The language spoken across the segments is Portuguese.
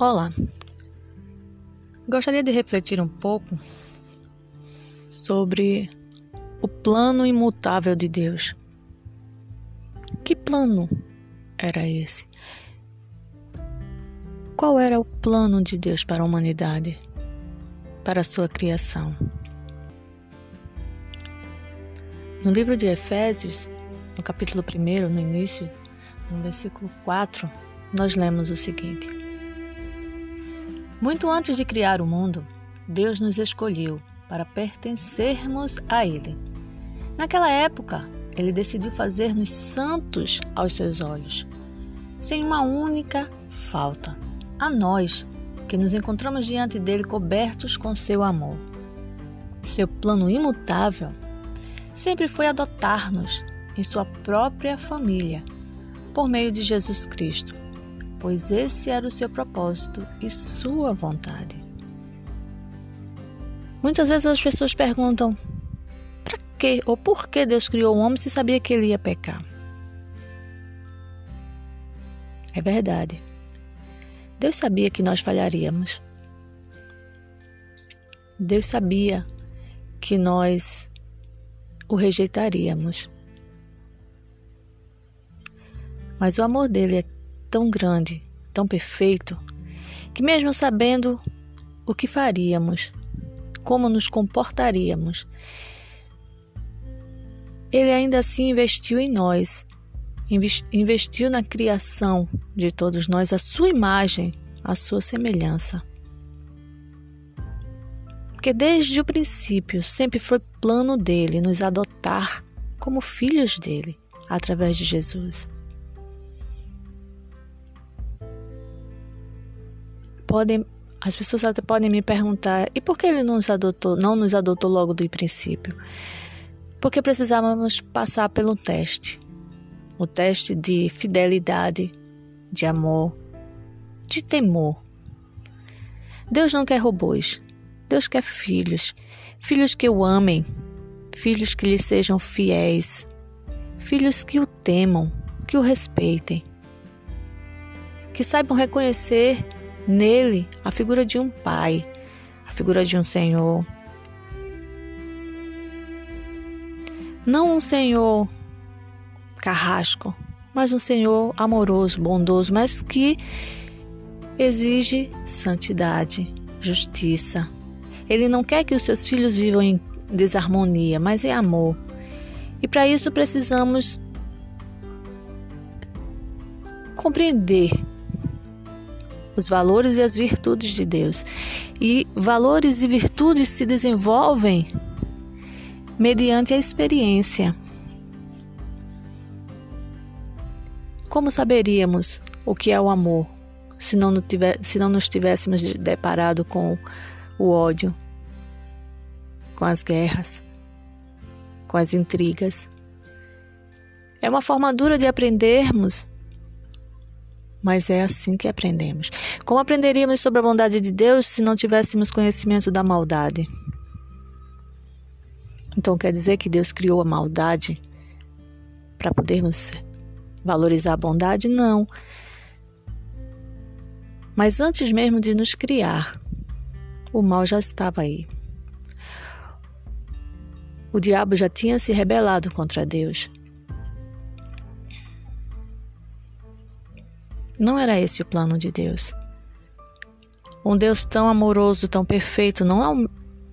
Olá! Gostaria de refletir um pouco sobre o plano imutável de Deus. Que plano era esse? Qual era o plano de Deus para a humanidade, para a sua criação? No livro de Efésios, no capítulo 1, no início, no versículo 4, nós lemos o seguinte. Muito antes de criar o mundo, Deus nos escolheu para pertencermos a Ele. Naquela época, Ele decidiu fazer-nos santos aos seus olhos, sem uma única falta. A nós, que nos encontramos diante dele cobertos com seu amor. Seu plano imutável sempre foi adotar-nos em sua própria família, por meio de Jesus Cristo pois esse era o seu propósito e sua vontade. Muitas vezes as pessoas perguntam: para que ou por que Deus criou o homem se sabia que ele ia pecar? É verdade. Deus sabia que nós falharíamos. Deus sabia que nós o rejeitaríamos. Mas o amor dele é tão grande, tão perfeito, que mesmo sabendo o que faríamos, como nos comportaríamos, ele ainda assim investiu em nós, investiu na criação de todos nós a sua imagem, a sua semelhança. Porque desde o princípio sempre foi plano dele nos adotar como filhos dele através de Jesus. Podem, as pessoas até podem me perguntar: e por que ele não nos adotou, não nos adotou logo do princípio? Porque precisávamos passar pelo teste. O teste de fidelidade, de amor, de temor. Deus não quer robôs. Deus quer filhos. Filhos que o amem. Filhos que lhe sejam fiéis. Filhos que o temam, que o respeitem. Que saibam reconhecer nele a figura de um pai, a figura de um senhor. Não um senhor carrasco, mas um senhor amoroso, bondoso, mas que exige santidade, justiça. Ele não quer que os seus filhos vivam em desarmonia, mas em amor. E para isso precisamos compreender os valores e as virtudes de Deus. E valores e virtudes se desenvolvem mediante a experiência. Como saberíamos o que é o amor se não, tiver, se não nos tivéssemos deparado com o ódio, com as guerras, com as intrigas? É uma forma dura de aprendermos mas é assim que aprendemos. Como aprenderíamos sobre a bondade de Deus se não tivéssemos conhecimento da maldade? Então quer dizer que Deus criou a maldade para podermos valorizar a bondade? Não. Mas antes mesmo de nos criar, o mal já estava aí. O diabo já tinha se rebelado contra Deus. Não era esse o plano de Deus. Um Deus tão amoroso, tão perfeito, não,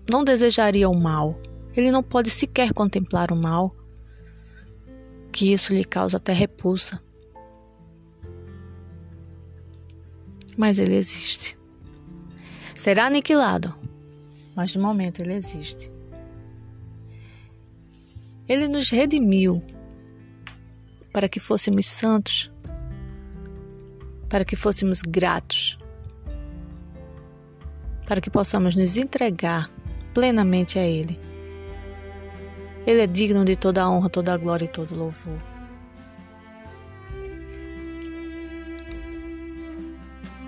não desejaria o mal. Ele não pode sequer contemplar o mal, que isso lhe causa até repulsa. Mas ele existe. Será aniquilado, mas de momento ele existe. Ele nos redimiu para que fôssemos santos para que fôssemos gratos, para que possamos nos entregar plenamente a Ele. Ele é digno de toda a honra, toda a glória e todo louvor.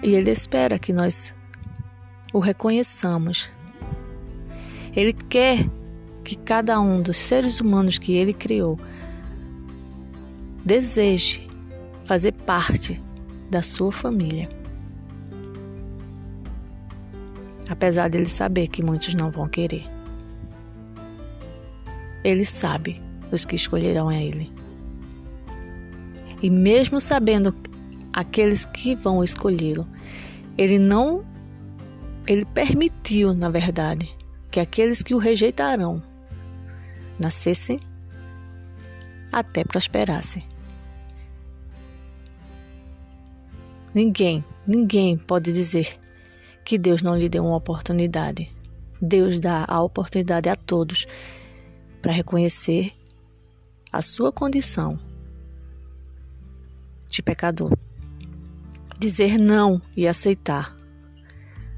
E Ele espera que nós o reconheçamos. Ele quer que cada um dos seres humanos que Ele criou deseje fazer parte da sua família. apesar dele saber que muitos não vão querer. Ele sabe os que escolherão a ele. E mesmo sabendo aqueles que vão escolhê-lo, ele não ele permitiu, na verdade, que aqueles que o rejeitarão nascessem até prosperassem. Ninguém, ninguém pode dizer que Deus não lhe deu uma oportunidade. Deus dá a oportunidade a todos para reconhecer a sua condição de pecador. Dizer não e aceitar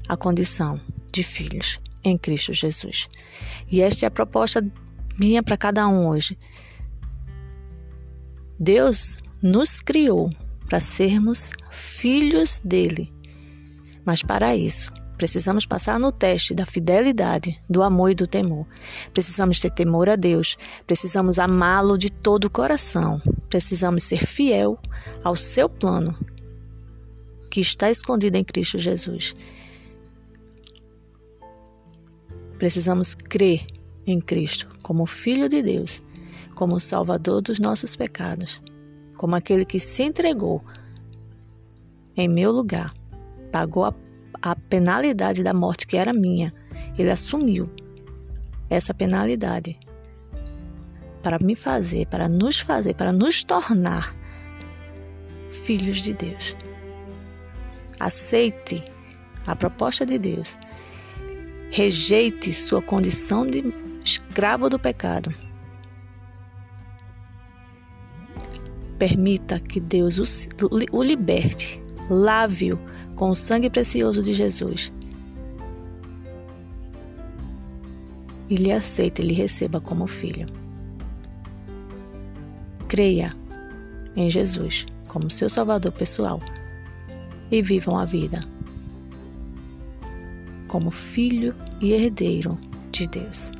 a condição de filhos em Cristo Jesus. E esta é a proposta minha para cada um hoje. Deus nos criou para sermos filhos dele. Mas para isso, precisamos passar no teste da fidelidade, do amor e do temor. Precisamos ter temor a Deus, precisamos amá-lo de todo o coração, precisamos ser fiel ao seu plano que está escondido em Cristo Jesus. Precisamos crer em Cristo como Filho de Deus, como Salvador dos nossos pecados como aquele que se entregou em meu lugar, pagou a, a penalidade da morte que era minha. Ele assumiu essa penalidade para me fazer, para nos fazer, para nos tornar filhos de Deus. Aceite a proposta de Deus. Rejeite sua condição de escravo do pecado. Permita que Deus o, o liberte, lave-o com o sangue precioso de Jesus. E lhe aceite e lhe receba como filho. Creia em Jesus como seu Salvador pessoal e vivam a vida como filho e herdeiro de Deus.